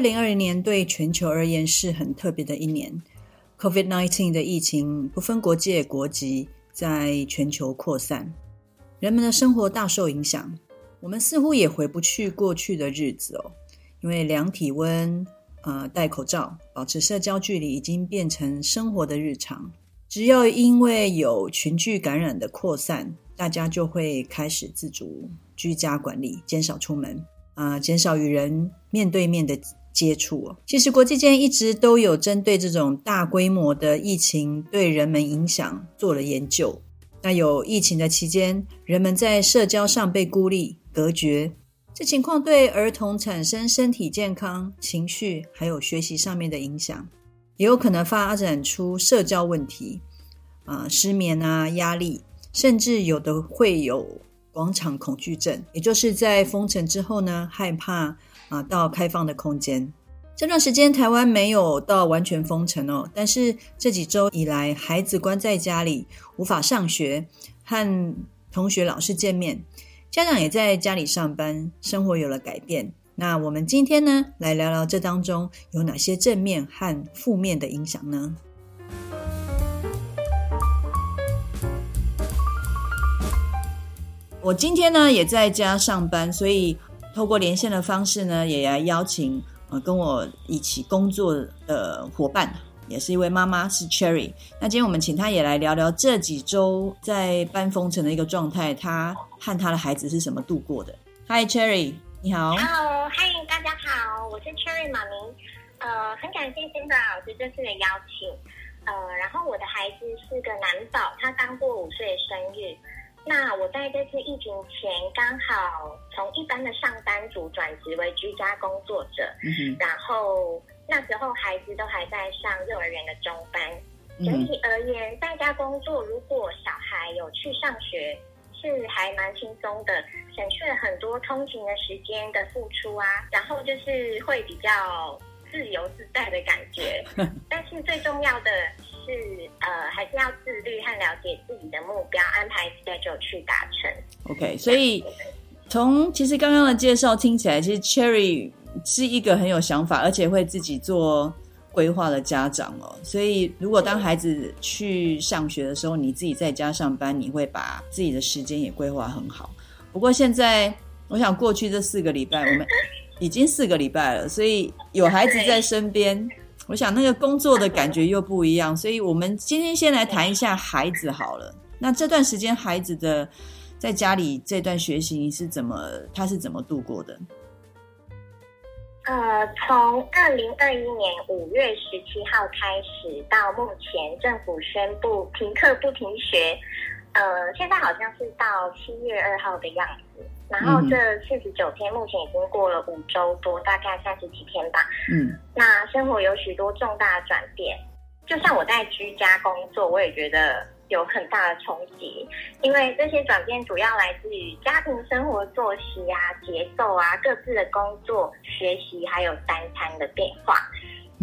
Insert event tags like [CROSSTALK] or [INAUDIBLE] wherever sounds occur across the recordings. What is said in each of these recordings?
二零二零年对全球而言是很特别的一年。COVID-19 的疫情不分国界、国籍，在全球扩散，人们的生活大受影响。我们似乎也回不去过去的日子哦，因为量体温、呃戴口罩、保持社交距离已经变成生活的日常。只要因为有群聚感染的扩散，大家就会开始自主居家管理，减少出门，啊、减少与人面对面的。接触，其实国际间一直都有针对这种大规模的疫情对人们影响做了研究。那有疫情的期间，人们在社交上被孤立、隔绝，这情况对儿童产生身体健康、情绪还有学习上面的影响，也有可能发展出社交问题，啊，失眠啊、压力，甚至有的会有广场恐惧症，也就是在封城之后呢，害怕。啊，到开放的空间。这段时间台湾没有到完全封城哦，但是这几周以来，孩子关在家里，无法上学，和同学、老师见面，家长也在家里上班，生活有了改变。那我们今天呢，来聊聊这当中有哪些正面和负面的影响呢？我今天呢也在家上班，所以。透过连线的方式呢，也来邀请呃跟我一起工作的伙伴，也是一位妈妈，是 Cherry。那今天我们请她也来聊聊这几周在半封城的一个状态，她和她的孩子是怎么度过的。Hi Cherry，你好。Hello，嗨，大家好，我是 Cherry 妈咪。呃，很感谢仙朵老师这次的邀请。呃，然后我的孩子是个男宝，他刚过五岁生日。那我在这次疫情前，刚好从一般的上班族转职为居家工作者，嗯哼，然后那时候孩子都还在上幼儿园的中班。整体而言，在家工作，如果小孩有去上学，是还蛮轻松的，省去了很多通勤的时间的付出啊，然后就是会比较自由自在的感觉。[LAUGHS] 但是最重要的。是呃，还是要自律和了解自己的目标，安排 schedule 去达成。OK，所以从其实刚刚的介绍听起来，其实 Cherry 是一个很有想法，而且会自己做规划的家长哦。所以如果当孩子去上学的时候，你自己在家上班，你会把自己的时间也规划很好。不过现在，我想过去这四个礼拜，我们 [LAUGHS] 已经四个礼拜了，所以有孩子在身边。我想那个工作的感觉又不一样，所以我们今天先来谈一下孩子好了。那这段时间孩子的在家里这段学习你是怎么，他是怎么度过的？呃，从二零二一年五月十七号开始到目前，政府宣布停课不停学。呃，现在好像是到七月二号的样子。然后这四十九天，目前已经过了五周多，大概三十几天吧。嗯，那生活有许多重大的转变，就像我在居家工作，我也觉得有很大的冲击，因为这些转变主要来自于家庭生活作息啊、节奏啊、各自的工作、学习，还有三餐的变化。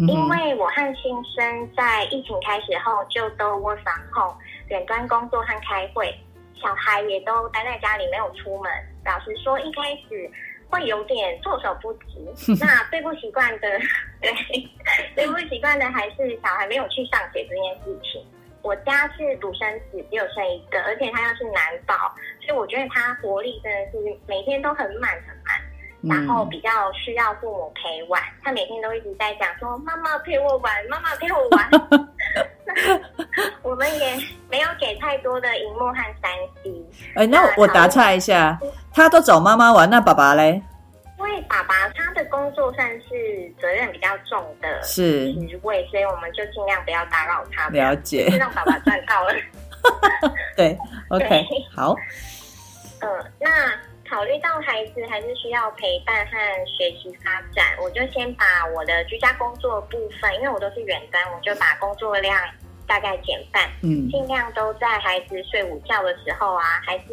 嗯、因为我和新生在疫情开始后就都 work from home，远端工作和开会，小孩也都待在家里没有出门。老实说，一开始会有点措手不及。[LAUGHS] 那最不习惯的，对，最不习惯的还是小孩没有去上学这件事情。我家是独生子，只有生一个，而且他又是男宝，所以我觉得他活力真的是每天都很满很满，然后比较需要父母陪玩。他每天都一直在讲说：“妈妈陪我玩，妈妈陪我玩。[LAUGHS] [LAUGHS] ”我们也给太多的荧幕和三 C。哎，那我打岔一下。他都找妈妈玩，那爸爸嘞？因为爸爸他的工作算是责任比较重的是职位，所以我们就尽量不要打扰他。了解，让爸爸赚到了。[LAUGHS] 对，[LAUGHS] OK，好。呃，那考虑到孩子还是需要陪伴和学习发展，我就先把我的居家工作部分，因为我都是远端，我就把工作量大概减半，嗯，尽量都在孩子睡午觉的时候啊，还是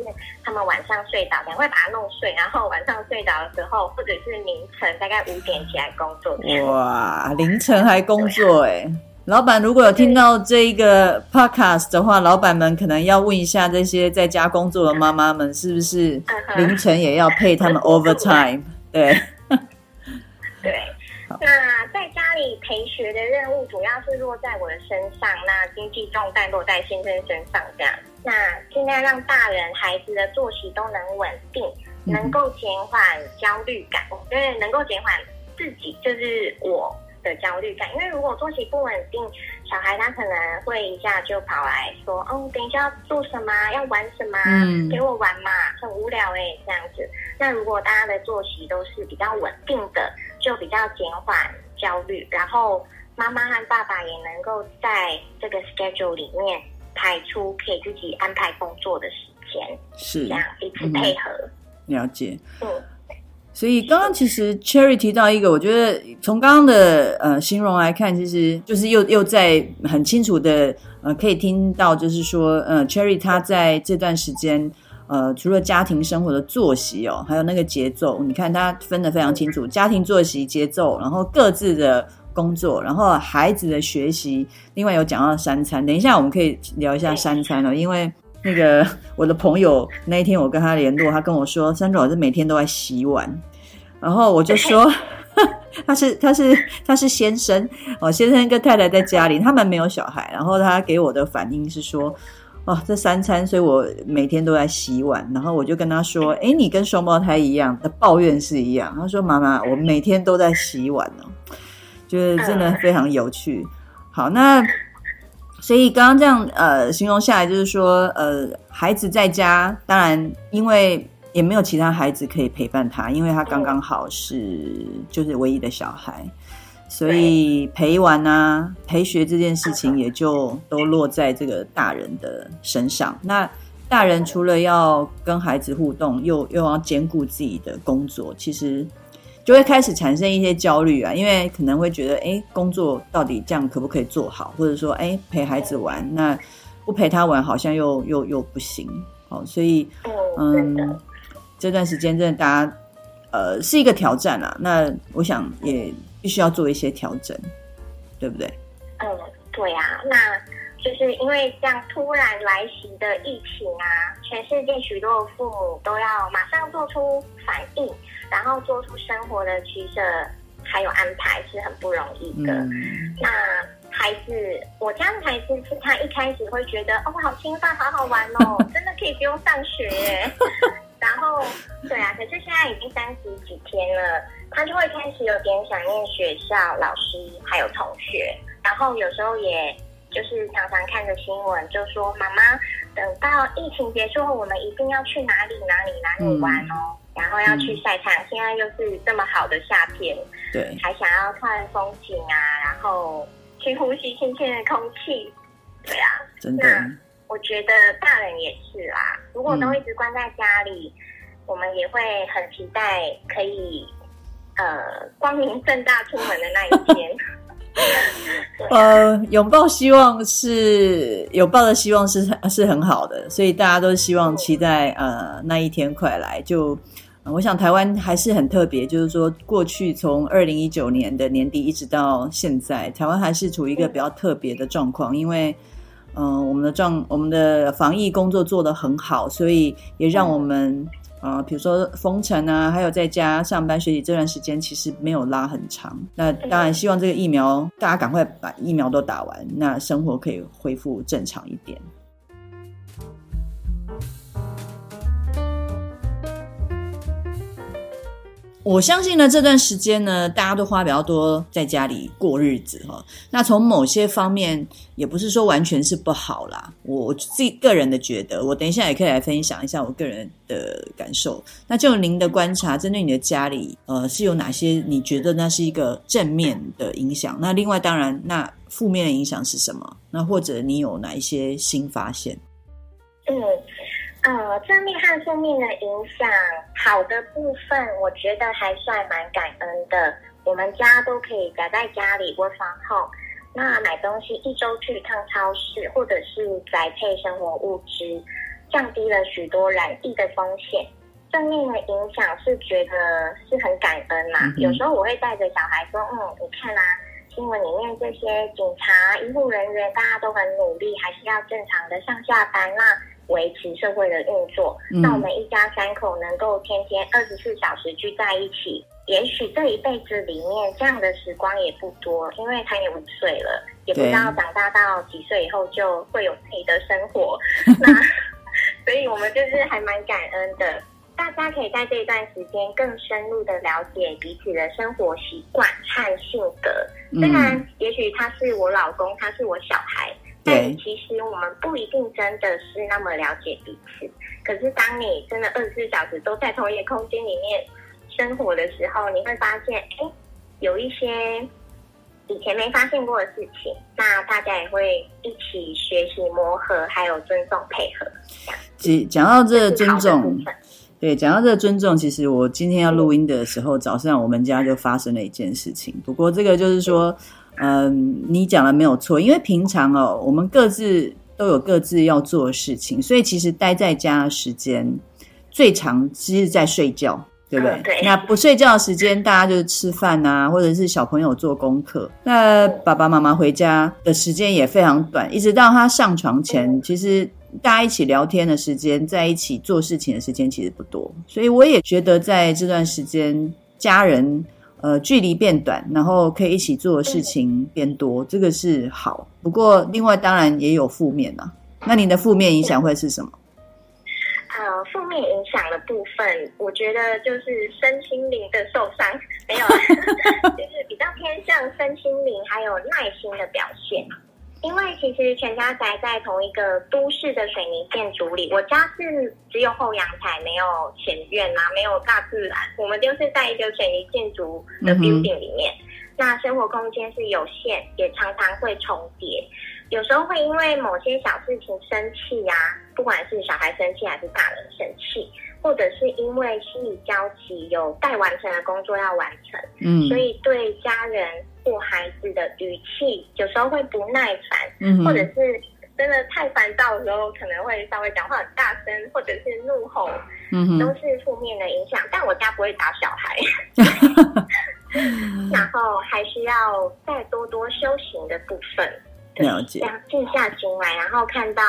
他们晚上睡着，赶快把他弄睡，然后晚上睡着的时候，或者是凌晨大概五点起来工作。哇，凌晨还工作哎。老板如果有听到这一个 podcast 的话，老板们可能要问一下这些在家工作的妈妈们，是不是凌晨也要配他们 [LAUGHS] overtime？对，对。那在家里陪学的任务主要是落在我的身上，那经济重担落在先生身上，这样。那尽量让大人孩子的作息都能稳定，能够减缓焦虑感。因为能够减缓自己，就是我。的焦虑感，因为如果作息不稳定，小孩他可能会一下就跑来说：“哦，等一下要做什么？要玩什么？嗯，给我玩嘛，很无聊哎，这样子。”那如果大家的作息都是比较稳定的，就比较减缓焦虑，然后妈妈和爸爸也能够在这个 schedule 里面排出可以自己安排工作的时间，是这样彼此配合。嗯，了解，嗯。所以刚刚其实 Cherry 提到一个，我觉得从刚刚的呃形容来看，其实就是又又在很清楚的呃可以听到，就是说呃 Cherry 他在这段时间呃除了家庭生活的作息哦，还有那个节奏，你看他分得非常清楚，家庭作息节奏，然后各自的工作，然后孩子的学习，另外有讲到三餐，等一下我们可以聊一下三餐了，因为。那个我的朋友那一天我跟他联络，他跟我说，Sandra 老师每天都在洗碗，然后我就说，[LAUGHS] 他是他是他是先生哦，先生跟太太在家里，他们没有小孩，然后他给我的反应是说，哦，这三餐，所以我每天都在洗碗，然后我就跟他说，诶，你跟双胞胎一样的抱怨是一样，他说妈妈，我每天都在洗碗哦，就是真的非常有趣。好，那。所以刚刚这样呃形容下来，就是说呃孩子在家，当然因为也没有其他孩子可以陪伴他，因为他刚刚好是就是唯一的小孩，所以陪玩啊陪学这件事情也就都落在这个大人的身上。那大人除了要跟孩子互动，又又要兼顾自己的工作，其实。就会开始产生一些焦虑啊，因为可能会觉得，哎，工作到底这样可不可以做好？或者说，哎，陪孩子玩，那不陪他玩好像又又又不行。好，所以，嗯，这段时间真的大家，呃，是一个挑战啊。那我想也必须要做一些调整，对不对？嗯，对啊。那就是因为这样突然来袭的疫情啊，全世界许多父母都要马上做出反应。然后做出生活的取舍，还有安排是很不容易的。嗯、那孩子，我家的孩子是他一开始会觉得哦，好兴奋，好好玩哦，[LAUGHS] 真的可以不用上学耶。然后，对啊，可是现在已经三十几天了，他就会开始有点想念学校、老师还有同学。然后有时候也就是常常看着新闻，就说妈妈，等到疫情结束后，我们一定要去哪里哪里哪里玩哦。嗯然后要去晒太阳，嗯、现在又是这么好的夏天，对，还想要看风景啊，然后去呼吸新鲜的空气，对啊，真的。那我觉得大人也是啦，如果都一直关在家里，嗯、我们也会很期待可以呃光明正大出门的那一天。[LAUGHS] [LAUGHS] 呃，拥抱希望是有抱的希望是是很好的，所以大家都希望期待呃那一天快来就。我想台湾还是很特别，就是说过去从二零一九年的年底一直到现在，台湾还是处于一个比较特别的状况，因为，嗯、呃，我们的状我们的防疫工作做得很好，所以也让我们啊，比、呃、如说封城啊，还有在家上班学习这段时间，其实没有拉很长。那当然希望这个疫苗大家赶快把疫苗都打完，那生活可以恢复正常一点。我相信呢，这段时间呢，大家都花比较多在家里过日子哈。那从某些方面，也不是说完全是不好啦。我自己个人的觉得，我等一下也可以来分享一下我个人的感受。那就您的观察，针对你的家里，呃，是有哪些你觉得那是一个正面的影响？那另外，当然，那负面的影响是什么？那或者你有哪一些新发现？正面和负面的影响，好的部分我觉得还算蛮感恩的。我们家都可以宅在家里窝房后，那买东西一周去一趟超市，或者是宅配生活物资，降低了许多染疫的风险。正面的影响是觉得是很感恩啦、啊。嗯、有时候我会带着小孩说：“嗯，你看啦、啊，新闻里面这些警察、医护人员，大家都很努力，还是要正常的上下班啦。”维持社会的运作，那我们一家三口能够天天二十四小时聚在一起。也许这一辈子里面这样的时光也不多，因为他也五岁了，也不知道长大到几岁以后就会有自己的生活。[LAUGHS] 那所以我们就是还蛮感恩的，大家可以在这一段时间更深入的了解彼此的生活习惯和性格。虽然也许他是我老公，他是我小孩。但其实我们不一定真的是那么了解彼此。可是当你真的二十四小时都在同一个空间里面生活的时候，你会发现，哎，有一些以前没发现过的事情。那大家也会一起学习磨合，还有尊重配合。讲讲到这个尊重，对，讲到这个尊重，其实我今天要录音的时候，早上我们家就发生了一件事情。不过这个就是说。嗯，你讲的没有错，因为平常哦，我们各自都有各自要做的事情，所以其实待在家的时间最长，其实在睡觉，对不对？嗯、对。那不睡觉的时间，大家就是吃饭啊，或者是小朋友做功课。那爸爸妈妈回家的时间也非常短，一直到他上床前，其实大家一起聊天的时间，在一起做事情的时间其实不多。所以我也觉得在这段时间，家人。呃，距离变短，然后可以一起做的事情变多，这个是好。不过，另外当然也有负面啊。那你的负面影响会是什么？呃，负面影响的部分，我觉得就是身心灵的受伤，没有，[LAUGHS] 就是比较偏向身心灵还有耐心的表现。因为其实全家宅在同一个都市的水泥建筑里，我家是只有后阳台，没有前院啊，没有大自然，我们就是在一个水泥建筑的 building 里面。嗯、那生活空间是有限，也常常会重叠，有时候会因为某些小事情生气呀、啊，不管是小孩生气还是大人生气，或者是因为心里焦急，有待完成的工作要完成，嗯，所以对家人。或孩子的语气有时候会不耐烦，嗯、或者是真的太烦躁的时候，可能会稍微讲话很大声，或者是怒吼，嗯、哼都是负面的影响。但我家不会打小孩，[LAUGHS] 然后还需要再多多修行的部分，了解，静下心来，然后看到，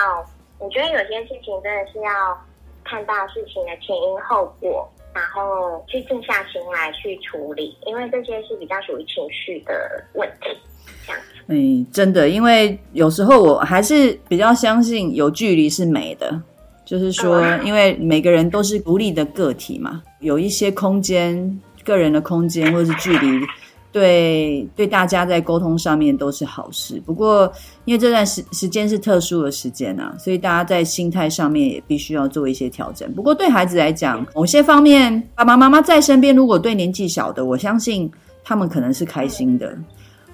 我觉得有些事情真的是要看到事情的前因后果。然后去静下心来去处理，因为这些是比较属于情绪的问题。这样子，嗯，真的，因为有时候我还是比较相信有距离是美的，就是说，因为每个人都是独立的个体嘛，有一些空间、个人的空间或者是距离。对，对，大家在沟通上面都是好事。不过，因为这段时时间是特殊的时间啊，所以大家在心态上面也必须要做一些调整。不过，对孩子来讲，某些方面，爸爸妈妈在身边，如果对年纪小的，我相信他们可能是开心的。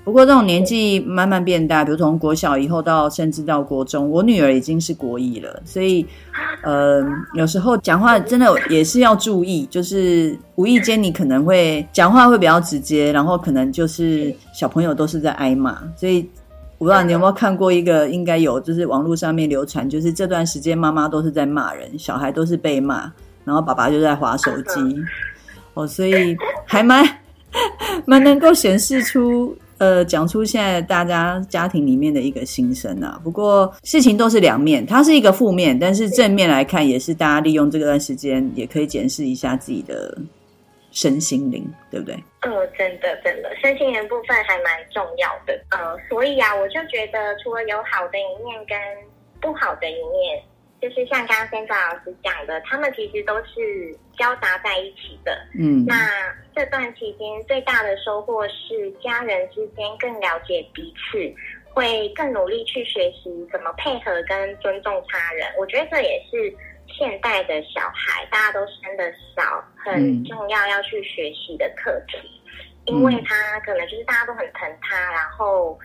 不过，这种年纪慢慢变大，比如从国小以后到甚至到国中，我女儿已经是国一了，所以，呃，有时候讲话真的也是要注意，就是无意间你可能会讲话会比较直接，然后可能就是小朋友都是在挨骂。所以，我不知道你有没有看过一个，应该有，就是网络上面流传，就是这段时间妈妈都是在骂人，小孩都是被骂，然后爸爸就在划手机。哦，所以还蛮 [LAUGHS] 蛮能够显示出。呃，讲出现在大家家庭里面的一个心声啊。不过事情都是两面，它是一个负面，但是正面来看，也是大家利用这段时间，也可以检视一下自己的身心灵，对不对？呃，真的，真的，身心灵部分还蛮重要的。呃，所以啊，我就觉得，除了有好的一面跟不好的一面，就是像刚刚 Sandra 老师讲的，他们其实都是交杂在一起的。嗯，那。这段期间最大的收获是家人之间更了解彼此，会更努力去学习怎么配合跟尊重他人。我觉得这也是现代的小孩大家都生的少，很重要要去学习的课题，嗯、因为他可能就是大家都很疼他，然后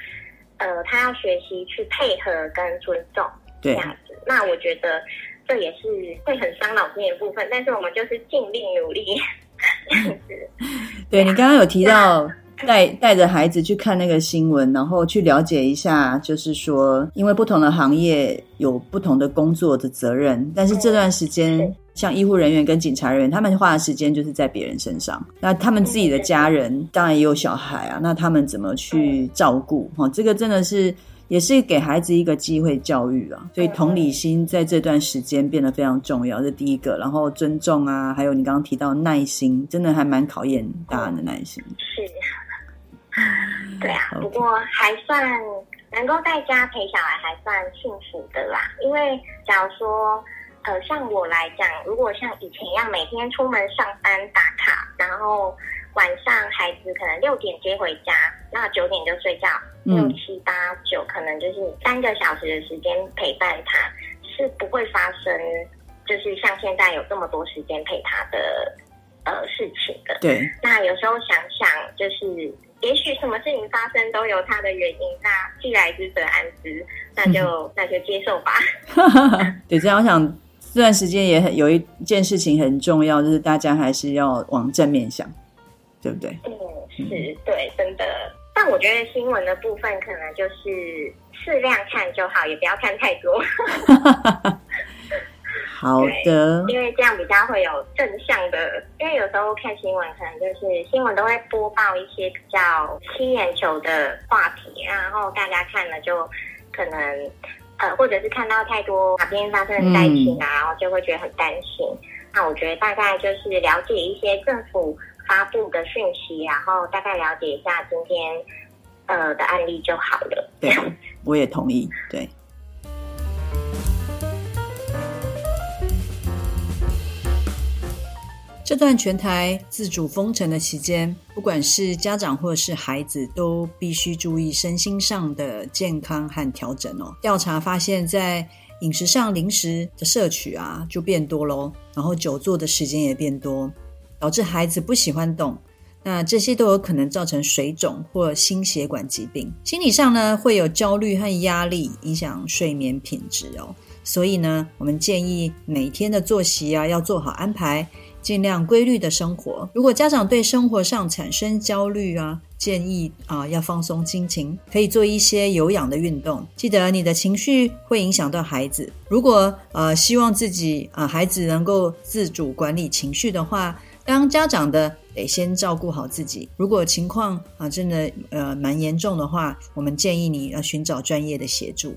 呃，他要学习去配合跟尊重这样子。对那我觉得。这也是会很伤脑筋的部分，但是我们就是尽力努力这样子。[LAUGHS] 对，你刚刚有提到带带着孩子去看那个新闻，然后去了解一下，就是说，因为不同的行业有不同的工作的责任，但是这段时间，嗯、像医护人员跟警察人员，他们花的时间就是在别人身上，那他们自己的家人当然也有小孩啊，那他们怎么去照顾？哈，这个真的是。也是给孩子一个机会教育啊，所以同理心在这段时间变得非常重要，这第一个。然后尊重啊，还有你刚刚提到耐心，真的还蛮考验大人的耐心。是，[LAUGHS] 对啊。不过还算能够在家陪小孩，还算幸福的啦。因为假如说，呃，像我来讲，如果像以前一样每天出门上班打卡，然后。晚上孩子可能六点接回家，那九点就睡觉，六七八九可能就是三个小时的时间陪伴他，是不会发生就是像现在有这么多时间陪他的呃事情的。对，那有时候想想，就是也许什么事情发生都有他的原因，那既来之则安之，那就、嗯、[LAUGHS] 那就接受吧。[LAUGHS] 对，这样我想这段时间也很有一件事情很重要，就是大家还是要往正面想。对不对？嗯，是对，真的。但我觉得新闻的部分可能就是适量看就好，也不要看太多。[LAUGHS] 好的，因为这样比较会有正向的。因为有时候看新闻，可能就是新闻都会播报一些比较吸眼球的话题，然后大家看了就可能呃，或者是看到太多哪边发生的灾情啊，嗯、然后就会觉得很担心。那我觉得大概就是了解一些政府。发布的讯息，然后大概了解一下今天呃的案例就好了。对，我也同意。对，这段全台自主封城的期间，不管是家长或是孩子，都必须注意身心上的健康和调整哦。调查发现，在饮食上零食的摄取啊就变多喽，然后久坐的时间也变多。导致孩子不喜欢动，那这些都有可能造成水肿或心血管疾病。心理上呢，会有焦虑和压力，影响睡眠品质哦。所以呢，我们建议每天的作息啊要做好安排，尽量规律的生活。如果家长对生活上产生焦虑啊，建议啊要放松心情，可以做一些有氧的运动。记得你的情绪会影响到孩子，如果呃希望自己啊孩子能够自主管理情绪的话。当家长的得先照顾好自己。如果情况啊真的呃蛮严重的话，我们建议你要寻找专业的协助。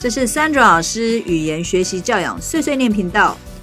这是 Sandra 老师语言学习教养碎碎念频道。